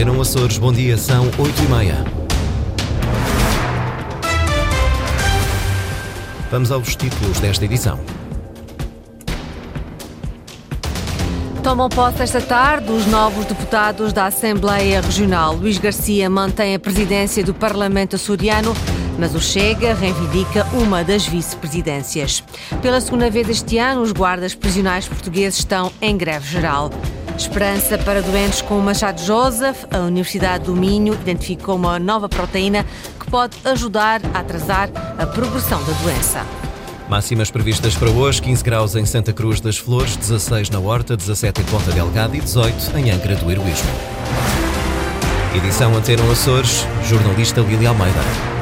Antena Açores, bom dia, são 8 e meia. Vamos aos títulos desta edição. Tomam posse esta tarde os novos deputados da Assembleia Regional. Luís Garcia mantém a presidência do Parlamento açoriano, mas o Chega reivindica uma das vice-presidências. Pela segunda vez este ano, os guardas prisionais portugueses estão em greve geral. Esperança para doentes com o Machado Joseph. A Universidade do Minho identificou uma nova proteína que pode ajudar a atrasar a progressão da doença. Máximas previstas para hoje: 15 graus em Santa Cruz das Flores, 16 na Horta, 17 em Ponta Delgada e 18 em Angra do Heroísmo. Edição Antena Açores, jornalista Lili Almeida.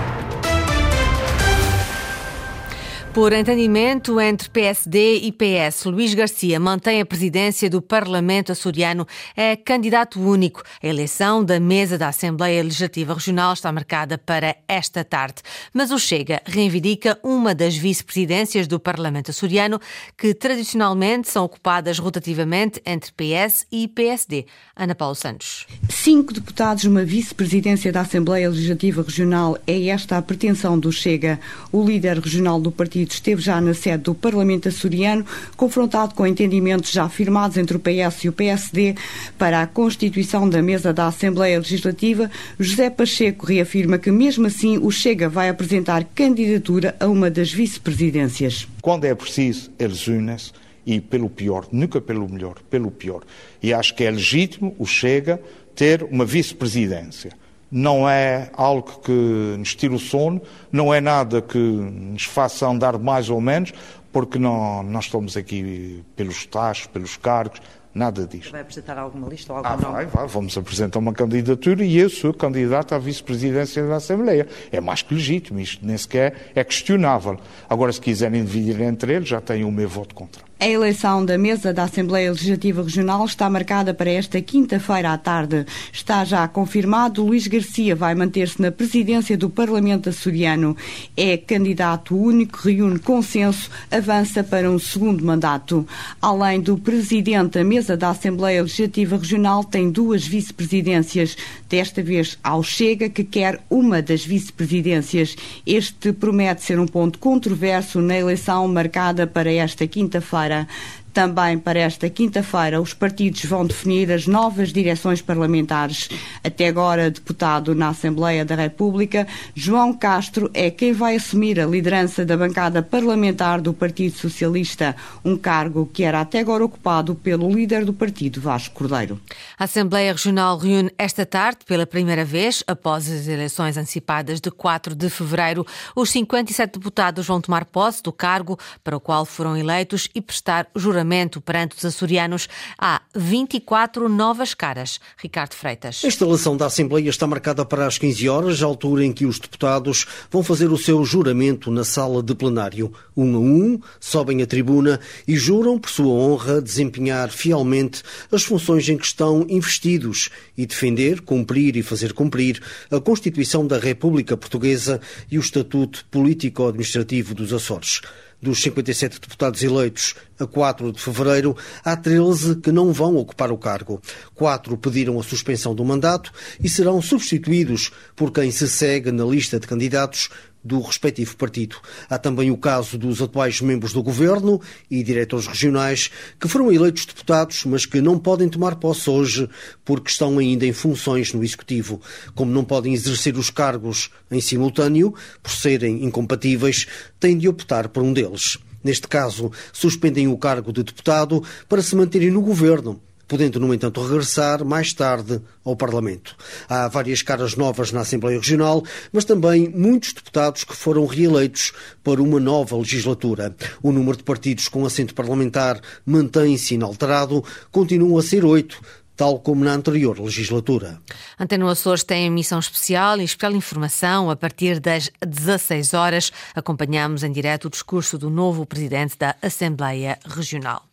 Por entendimento entre PSD e PS, Luís Garcia mantém a presidência do Parlamento açoriano, é candidato único. A eleição da mesa da Assembleia Legislativa Regional está marcada para esta tarde. Mas o Chega reivindica uma das vice-presidências do Parlamento açoriano, que tradicionalmente são ocupadas rotativamente entre PS e PSD. Ana Paula Santos. Cinco deputados, uma vice-presidência da Assembleia Legislativa Regional. É esta a pretensão do Chega. O líder regional do partido esteve já na sede do Parlamento açoriano, confrontado com entendimentos já firmados entre o PS e o PSD para a constituição da mesa da Assembleia Legislativa, José Pacheco reafirma que, mesmo assim, o Chega vai apresentar candidatura a uma das vice-presidências. Quando é preciso, eles unem-se e pelo pior, nunca pelo melhor, pelo pior. E acho que é legítimo o Chega ter uma vice-presidência não é algo que nos tire o sono, não é nada que nos faça andar mais ou menos, porque não, nós estamos aqui pelos taxos, pelos cargos, nada disto. Vai apresentar alguma lista ou algum ah, nome? Vai, vai, vamos apresentar uma candidatura e eu sou candidato à vice-presidência da Assembleia. É mais que legítimo, isto nem sequer é questionável. Agora, se quiserem dividir entre eles, já têm o meu voto contra. A eleição da mesa da Assembleia Legislativa Regional está marcada para esta quinta-feira à tarde. Está já confirmado, Luís Garcia vai manter-se na presidência do Parlamento açoriano. É candidato único, reúne consenso, avança para um segundo mandato. Além do presidente, a mesa da Assembleia Legislativa Regional tem duas vice-presidências. Desta vez ao Chega, que quer uma das vice-presidências. Este promete ser um ponto controverso na eleição marcada para esta quinta-feira. para Também para esta quinta-feira, os partidos vão definir as novas direções parlamentares. Até agora, deputado na Assembleia da República, João Castro é quem vai assumir a liderança da bancada parlamentar do Partido Socialista, um cargo que era até agora ocupado pelo líder do partido, Vasco Cordeiro. A Assembleia Regional reúne esta tarde, pela primeira vez, após as eleições antecipadas de 4 de fevereiro. Os 57 deputados vão tomar posse do cargo para o qual foram eleitos e prestar juramento perante os açorianos. Há 24 novas caras. Ricardo Freitas. A instalação da Assembleia está marcada para as 15 horas, altura em que os deputados vão fazer o seu juramento na sala de plenário. Um a um, sobem a tribuna e juram, por sua honra, desempenhar fielmente as funções em que estão investidos e defender, cumprir e fazer cumprir a Constituição da República Portuguesa e o Estatuto Político-Administrativo dos Açores. Dos 57 deputados eleitos a 4 de fevereiro, há 13 que não vão ocupar o cargo. Quatro pediram a suspensão do mandato e serão substituídos por quem se segue na lista de candidatos do respectivo partido. Há também o caso dos atuais membros do governo e diretores regionais que foram eleitos deputados, mas que não podem tomar posse hoje porque estão ainda em funções no executivo. Como não podem exercer os cargos em simultâneo, por serem incompatíveis, têm de optar por um deles. Neste caso, suspendem o cargo de deputado para se manterem no governo podendo, no entanto, regressar mais tarde ao Parlamento. Há várias caras novas na Assembleia Regional, mas também muitos deputados que foram reeleitos para uma nova legislatura. O número de partidos com assento parlamentar mantém-se inalterado, continua a ser oito, tal como na anterior legislatura. Antena Açores tem emissão especial e especial informação a partir das 16 horas. Acompanhamos em direto o discurso do novo presidente da Assembleia Regional.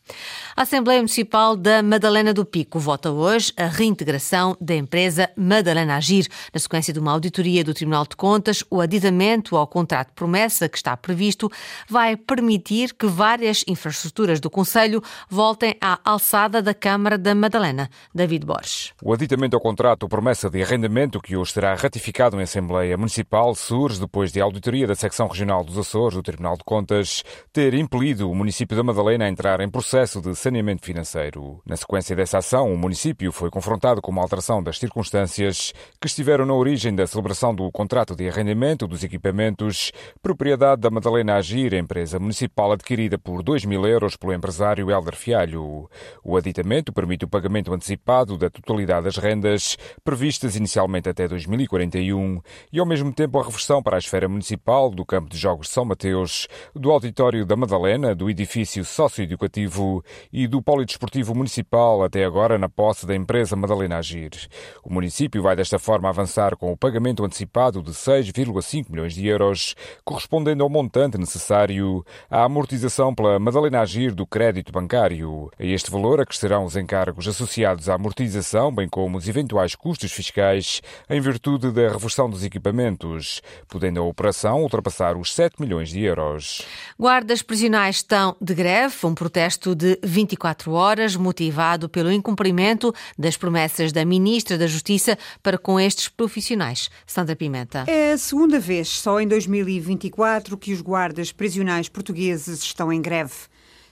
A Assembleia Municipal da Madalena do Pico vota hoje a reintegração da empresa Madalena Agir, na sequência de uma auditoria do Tribunal de Contas. O aditamento ao contrato de promessa que está previsto vai permitir que várias infraestruturas do Conselho voltem à alçada da Câmara da Madalena. David Borges. O aditamento ao contrato promessa de arrendamento que hoje será ratificado em Assembleia Municipal surge depois de a auditoria da Secção Regional dos Açores do Tribunal de Contas ter impelido o município da Madalena a entrar em processo de saneamento financeiro. Na sequência dessa ação, o município foi confrontado com uma alteração das circunstâncias que estiveram na origem da celebração do contrato de arrendamento dos equipamentos, propriedade da Madalena Agir, empresa municipal adquirida por 2 mil euros pelo empresário Helder Fialho. O aditamento permite o pagamento antecipado da totalidade das rendas previstas inicialmente até 2041 e, ao mesmo tempo, a reversão para a esfera municipal do campo de jogos de São Mateus, do auditório da Madalena, do edifício socioeducativo e do Polidesportivo Municipal, até agora na posse da empresa Madalena Agir. O município vai desta forma avançar com o pagamento antecipado de 6,5 milhões de euros, correspondendo ao montante necessário à amortização pela Madalena Agir do crédito bancário. A este valor acrescerão os encargos associados à amortização, bem como os eventuais custos fiscais em virtude da reversão dos equipamentos, podendo a operação ultrapassar os 7 milhões de euros. Guardas prisionais estão de greve, um protesto de 24 horas, motivado pelo incumprimento das promessas da Ministra da Justiça para com estes profissionais. Sandra Pimenta. É a segunda vez, só em 2024, que os guardas prisionais portugueses estão em greve.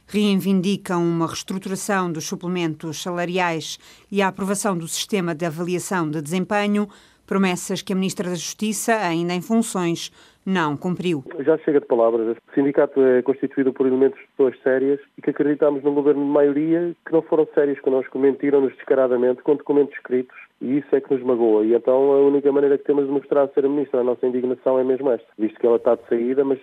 Reivindicam uma reestruturação dos suplementos salariais e a aprovação do sistema de avaliação de desempenho, promessas que a Ministra da Justiça, ainda em funções, não cumpriu. Já chega de palavras. O sindicato é constituído por elementos de pessoas sérias e que acreditamos num governo de maioria que não foram sérios connosco, mentiram-nos descaradamente com documentos escritos e isso é que nos magoa. E então a única maneira que temos de mostrar a ser a ministra a nossa indignação é mesmo esta, visto que ela está de saída, mas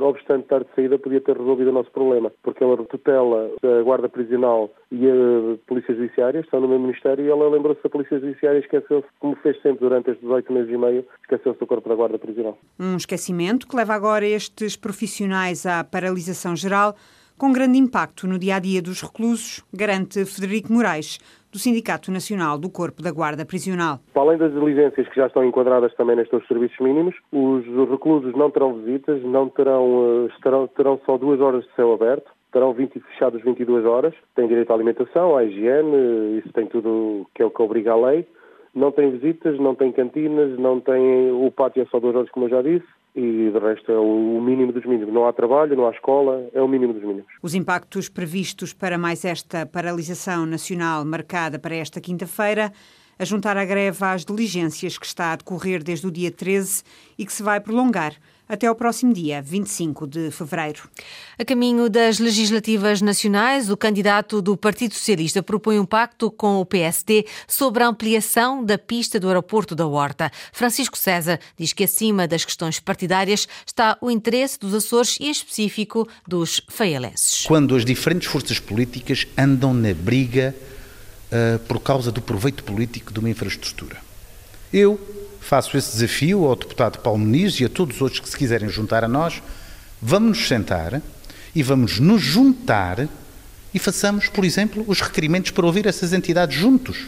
obstante estar de saída podia ter resolvido o nosso problema, porque ela tutela a guarda prisional e a polícia judiciária, estão no mesmo ministério e ela lembrou-se da polícia judiciária e esqueceu-se, como fez sempre durante estes 18 meses e meio, esqueceu-se do corpo da guarda prisional. Um que leva agora estes profissionais à paralisação geral, com grande impacto no dia a dia dos reclusos, garante Frederico Moraes, do Sindicato Nacional do Corpo da Guarda Prisional. Para além das diligências que já estão enquadradas também nestes serviços mínimos, os reclusos não terão visitas, não terão, eh, estarão, terão só duas horas de céu aberto, terão 20 fechados 22 horas, têm direito à alimentação, à higiene, isso tem tudo que é o que obriga a lei. Não tem visitas, não tem cantinas, não tem o pátio é só duas horas, como eu já disse e de resto é o mínimo dos mínimos. Não há trabalho, não há escola, é o mínimo dos mínimos. Os impactos previstos para mais esta paralisação nacional marcada para esta quinta-feira a juntar a greve às diligências que está a decorrer desde o dia 13 e que se vai prolongar até ao próximo dia 25 de fevereiro. A caminho das legislativas nacionais, o candidato do Partido Socialista propõe um pacto com o PSD sobre a ampliação da pista do aeroporto da Horta. Francisco César diz que acima das questões partidárias está o interesse dos Açores e, em específico, dos faialenses. Quando as diferentes forças políticas andam na briga uh, por causa do proveito político de uma infraestrutura. Eu faço esse desafio ao deputado Paulo Muniz e a todos os outros que se quiserem juntar a nós. Vamos nos sentar e vamos nos juntar e façamos, por exemplo, os requerimentos para ouvir essas entidades juntos.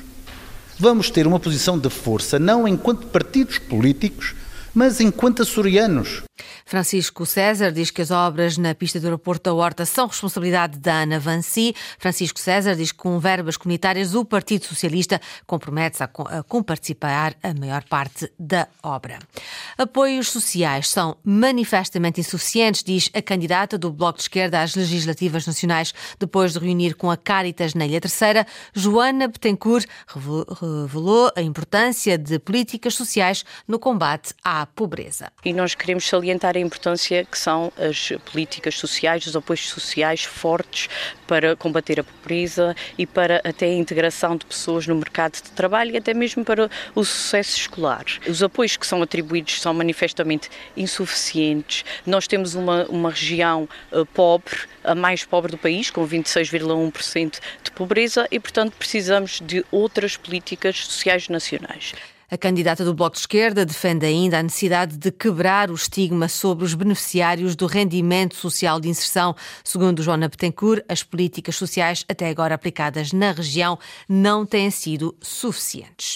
Vamos ter uma posição de força, não enquanto partidos políticos, mas enquanto açorianos. Francisco César diz que as obras na pista do aeroporto da Horta são responsabilidade da Ana Vanci. Francisco César diz que com verbas comunitárias o Partido Socialista compromete-se a comparticipar a maior parte da obra. Apoios sociais são manifestamente insuficientes, diz a candidata do Bloco de Esquerda às legislativas nacionais, depois de reunir com a Caritas na Ilha Terceira. Joana Betancourt revelou a importância de políticas sociais no combate à pobreza. E nós queremos salientar importância que são as políticas sociais, os apoios sociais fortes para combater a pobreza e para até a integração de pessoas no mercado de trabalho e até mesmo para o sucesso escolar. Os apoios que são atribuídos são manifestamente insuficientes. Nós temos uma, uma região uh, pobre, a mais pobre do país, com 26,1% de pobreza e, portanto, precisamos de outras políticas sociais nacionais. A candidata do Bloco de Esquerda defende ainda a necessidade de quebrar o estigma sobre os beneficiários do rendimento social de inserção. Segundo Joana Betancourt, as políticas sociais até agora aplicadas na região não têm sido suficientes.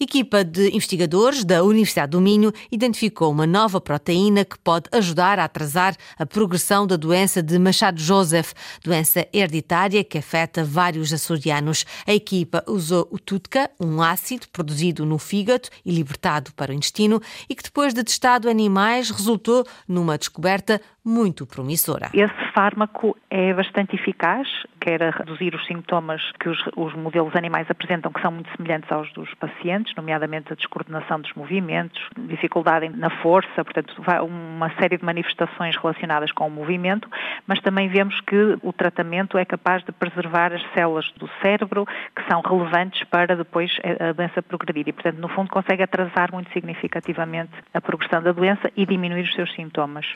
Equipa de investigadores da Universidade do Minho identificou uma nova proteína que pode ajudar a atrasar a progressão da doença de Machado Joseph, doença hereditária que afeta vários açorianos. A equipa usou o TUTCA, um ácido produzido no fígado e libertado para o intestino e que depois de testado animais resultou numa descoberta muito promissora. Esse fármaco é bastante eficaz, quer a reduzir os sintomas que os, os, modelos animais apresentam, que são muito semelhantes aos dos pacientes, nomeadamente a descoordenação dos movimentos, dificuldade na força, portanto, uma série de manifestações relacionadas com o movimento, mas também vemos que o tratamento é capaz de preservar as células do cérebro que são relevantes para depois a doença progredir e, portanto, no fundo, consegue atrasar muito significativamente a progressão da doença e diminuir os seus sintomas.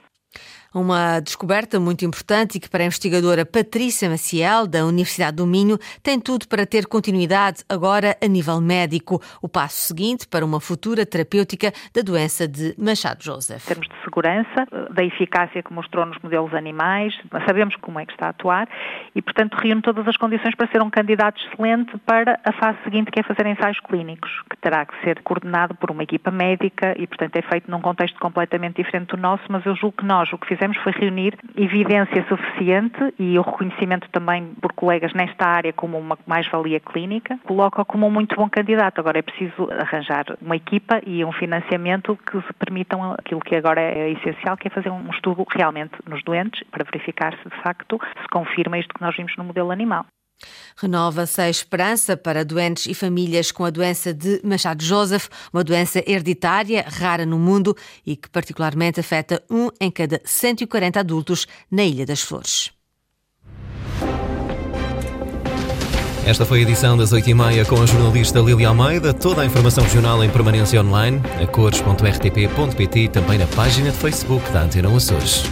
Uma descoberta muito importante e que para a investigadora Patrícia Maciel, da Universidade do Minho, tem tudo para ter continuidade agora a nível médico. O passo seguinte para uma futura terapêutica da doença de Machado Joseph. Em termos de segurança, da eficácia que mostrou nos modelos animais, sabemos como é que está a atuar e, portanto, reúne todas as condições para ser um candidato excelente para a fase seguinte, que é fazer ensaios clínicos, que terá que ser coordenado por uma equipa médica e, portanto, é feito num contexto completamente diferente do nosso, mas eu julgo que nós o que fizemos fizemos foi reunir evidência suficiente e o reconhecimento também por colegas nesta área como uma mais-valia clínica, coloca-o como um muito bom candidato. Agora é preciso arranjar uma equipa e um financiamento que se permitam aquilo que agora é essencial, que é fazer um estudo realmente nos doentes para verificar se de facto se confirma isto que nós vimos no modelo animal. Renova-se a esperança para doentes e famílias com a doença de Machado Joseph, uma doença hereditária rara no mundo e que particularmente afeta um em cada 140 adultos na Ilha das Flores. Esta foi a edição das 8h30 com a jornalista Lili Almeida. Toda a informação regional em permanência online, a cores.rtp.pt e também na página de Facebook da Antena Açores.